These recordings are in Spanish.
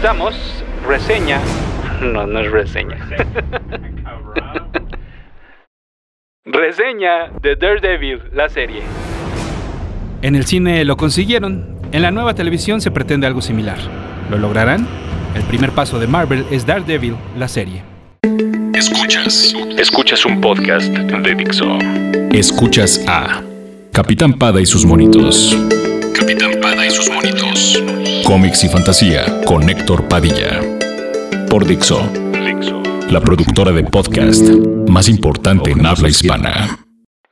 presentamos reseña. No, no es reseña. reseña de Daredevil, la serie. En el cine lo consiguieron. En la nueva televisión se pretende algo similar. ¿Lo lograrán? El primer paso de Marvel es Daredevil, la serie. Escuchas. Escuchas un podcast de Dixo. Escuchas a Capitán Pada y sus monitos. Capitán Pada y sus monitos. Cómics y fantasía con Héctor Padilla. Por Dixo. La productora de podcast más importante en habla hispana.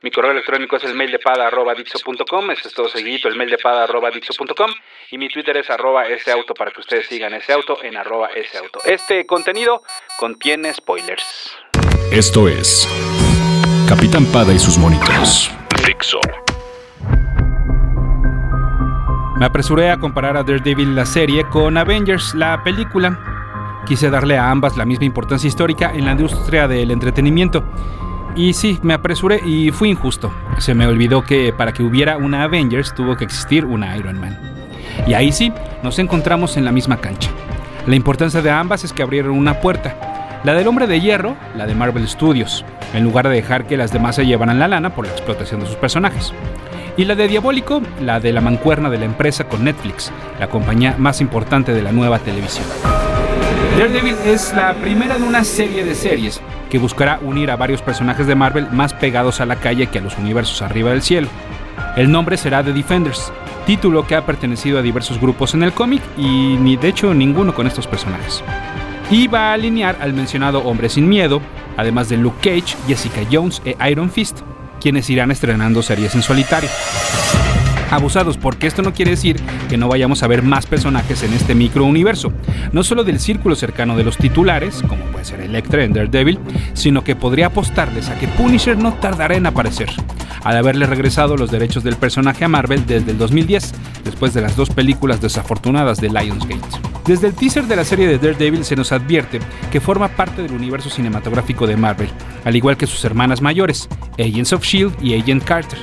Mi correo electrónico es el mail de pada arroba dixo.com, este es todo seguidito, el mail de pada arroba dixo.com y mi Twitter es arroba ese auto para que ustedes sigan ese auto en arroba ese auto. Este contenido contiene spoilers. Esto es Capitán Pada y sus monitos. Dixo. Me apresuré a comparar a Daredevil la serie con Avengers la película. Quise darle a ambas la misma importancia histórica en la industria del entretenimiento. Y sí, me apresuré y fui injusto. Se me olvidó que para que hubiera una Avengers tuvo que existir una Iron Man. Y ahí sí, nos encontramos en la misma cancha. La importancia de ambas es que abrieron una puerta. La del hombre de hierro, la de Marvel Studios, en lugar de dejar que las demás se llevaran la lana por la explotación de sus personajes. Y la de Diabólico, la de la mancuerna de la empresa con Netflix, la compañía más importante de la nueva televisión. Daredevil es la primera de una serie de series que buscará unir a varios personajes de Marvel más pegados a la calle que a los universos arriba del cielo. El nombre será The Defenders, título que ha pertenecido a diversos grupos en el cómic y ni de hecho ninguno con estos personajes. Y va a alinear al mencionado Hombre sin Miedo, además de Luke Cage, Jessica Jones e Iron Fist, quienes irán estrenando series en solitario. Abusados, porque esto no quiere decir que no vayamos a ver más personajes en este microuniverso, no solo del círculo cercano de los titulares, como puede ser Electra en Daredevil, sino que podría apostarles a que Punisher no tardará en aparecer, al haberle regresado los derechos del personaje a Marvel desde el 2010, después de las dos películas desafortunadas de Lionsgate. Desde el teaser de la serie de Daredevil se nos advierte que forma parte del universo cinematográfico de Marvel, al igual que sus hermanas mayores, Agents of Shield y Agent Carter.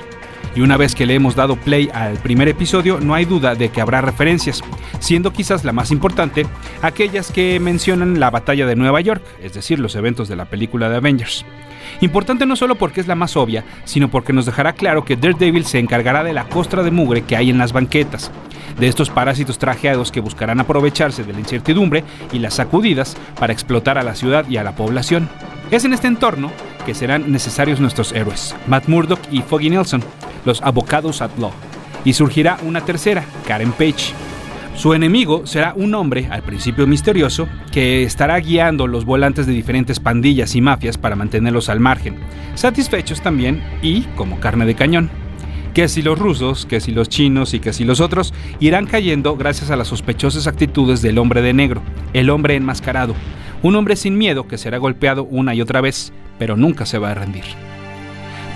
Y una vez que le hemos dado play al primer episodio, no hay duda de que habrá referencias, siendo quizás la más importante aquellas que mencionan la batalla de Nueva York, es decir, los eventos de la película de Avengers. Importante no solo porque es la más obvia, sino porque nos dejará claro que Daredevil se encargará de la costra de mugre que hay en las banquetas, de estos parásitos trajeados que buscarán aprovecharse de la incertidumbre y las sacudidas para explotar a la ciudad y a la población. Es en este entorno que serán necesarios nuestros héroes, Matt Murdock y Foggy Nelson, los abocados at law, y surgirá una tercera, Karen Page. Su enemigo será un hombre, al principio misterioso, que estará guiando los volantes de diferentes pandillas y mafias para mantenerlos al margen, satisfechos también y como carne de cañón. Que si los rusos, que si los chinos y que si los otros irán cayendo gracias a las sospechosas actitudes del hombre de negro, el hombre enmascarado, un hombre sin miedo que será golpeado una y otra vez, pero nunca se va a rendir.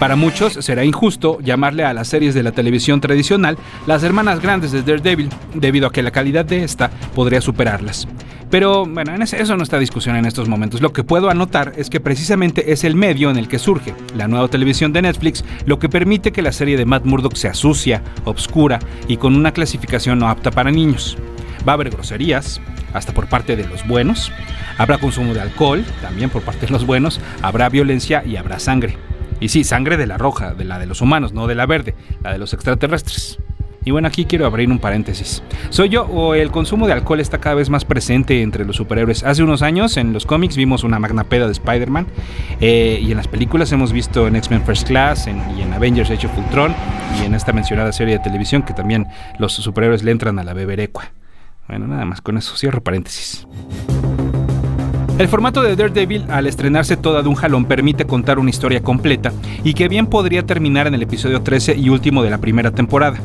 Para muchos será injusto llamarle a las series de la televisión tradicional las hermanas grandes de Daredevil, debido a que la calidad de esta podría superarlas. Pero bueno, en eso no está discusión en estos momentos. Lo que puedo anotar es que precisamente es el medio en el que surge la nueva televisión de Netflix lo que permite que la serie de Matt Murdock sea sucia, obscura y con una clasificación no apta para niños. Va a haber groserías, hasta por parte de los buenos. Habrá consumo de alcohol, también por parte de los buenos. Habrá violencia y habrá sangre. Y sí, sangre de la roja, de la de los humanos, no de la verde, la de los extraterrestres. Y bueno, aquí quiero abrir un paréntesis. ¿Soy yo o el consumo de alcohol está cada vez más presente entre los superhéroes? Hace unos años en los cómics vimos una magnapeda de Spider-Man eh, y en las películas hemos visto en X-Men First Class y en Avengers Age of y en esta mencionada serie de televisión que también los superhéroes le entran a la beberecua. Bueno, nada más con eso cierro paréntesis. El formato de Daredevil al estrenarse toda de un jalón permite contar una historia completa y que bien podría terminar en el episodio 13 y último de la primera temporada.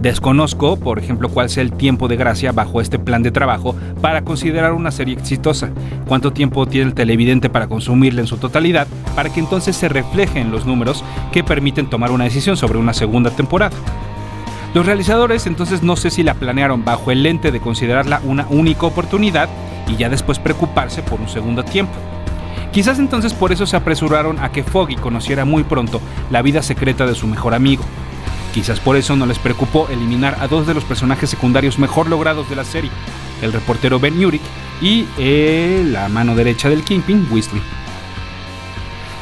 Desconozco, por ejemplo, cuál sea el tiempo de gracia bajo este plan de trabajo para considerar una serie exitosa, cuánto tiempo tiene el televidente para consumirla en su totalidad, para que entonces se refleje en los números que permiten tomar una decisión sobre una segunda temporada. Los realizadores entonces no sé si la planearon bajo el lente de considerarla una única oportunidad y ya después preocuparse por un segundo tiempo. Quizás entonces por eso se apresuraron a que Foggy conociera muy pronto la vida secreta de su mejor amigo. Quizás por eso no les preocupó eliminar a dos de los personajes secundarios mejor logrados de la serie, el reportero Ben Urich y eh, la mano derecha del Kingpin, Weasley.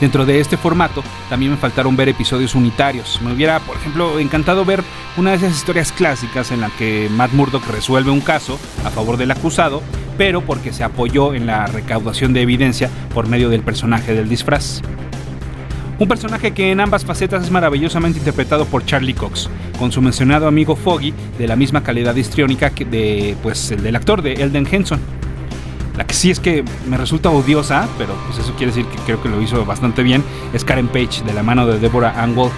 Dentro de este formato también me faltaron ver episodios unitarios. Me hubiera, por ejemplo, encantado ver una de esas historias clásicas en la que Matt Murdock resuelve un caso a favor del acusado, pero porque se apoyó en la recaudación de evidencia por medio del personaje del disfraz. Un personaje que en ambas facetas es maravillosamente interpretado por Charlie Cox, con su mencionado amigo Foggy de la misma calidad histriónica que de, pues, el del actor de Elden Henson. La que sí es que me resulta odiosa, pero pues eso quiere decir que creo que lo hizo bastante bien, es Karen Page, de la mano de Deborah Angle,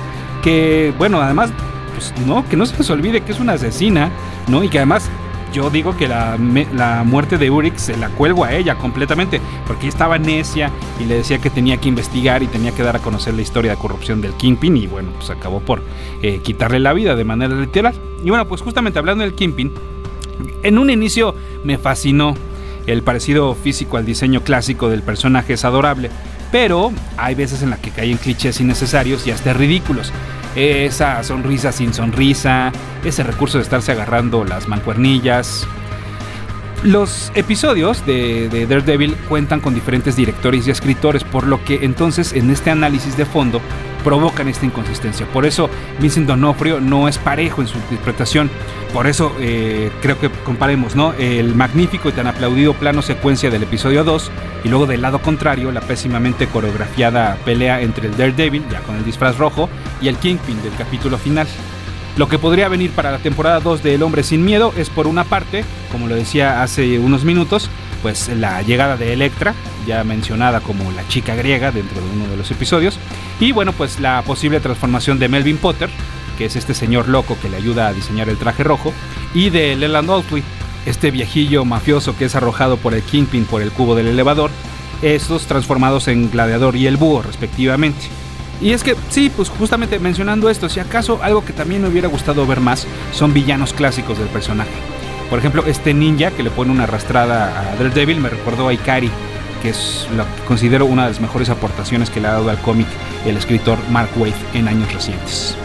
que, bueno, además, pues no, que no se les olvide que es una asesina, ¿no? Y que además yo digo que la, muerte de Urix se la cuelgo a ella completamente, porque ella estaba necia y le decía que tenía que investigar y tenía que dar a conocer la historia de corrupción del Kingpin y bueno, pues acabó por eh, quitarle la vida de manera literal. Y bueno, pues justamente hablando del Kingpin, en un inicio me fascinó el parecido físico al diseño clásico del personaje es adorable, pero hay veces en las que caen clichés innecesarios y hasta ridículos. Esa sonrisa sin sonrisa, ese recurso de estarse agarrando las mancuernillas. Los episodios de, de, Daredevil cuentan con diferentes directores y escritores, por lo que entonces en este análisis de fondo provocan esta inconsistencia. Por eso Vincent Donofrio no es parejo en su interpretación. Por eso eh, creo que comparemos ¿no? el magnífico y tan aplaudido plano secuencia del episodio 2 y luego del lado contrario la pésimamente coreografiada pelea entre el Daredevil, ya con el disfraz rojo, y el Kingpin del capítulo final. Lo que podría venir para la temporada 2 de El hombre sin miedo es por una parte, como lo decía hace unos minutos, pues la llegada de Electra, ya mencionada como la chica griega dentro de uno de los episodios, y bueno, pues la posible transformación de Melvin Potter, que es este señor loco que le ayuda a diseñar el traje rojo, y de Leland Altway, este viejillo mafioso que es arrojado por el Kingpin por el cubo del elevador, estos transformados en Gladiador y el Búho respectivamente. Y es que, sí, pues justamente mencionando esto, si acaso algo que también me hubiera gustado ver más son villanos clásicos del personaje. Por ejemplo, este ninja que le pone una arrastrada a Daredevil me recordó a Ikari, que es lo que considero una de las mejores aportaciones que le ha dado al cómic el escritor Mark Waid en años recientes.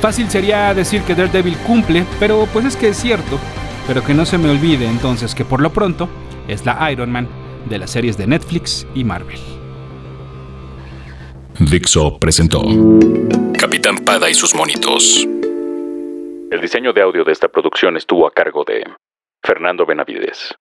Fácil sería decir que Daredevil cumple, pero pues es que es cierto. Pero que no se me olvide entonces que por lo pronto es la Iron Man de las series de Netflix y Marvel. Dixo presentó Capitán Pada y sus monitos. El diseño de audio de esta producción estuvo a cargo de Fernando Benavides.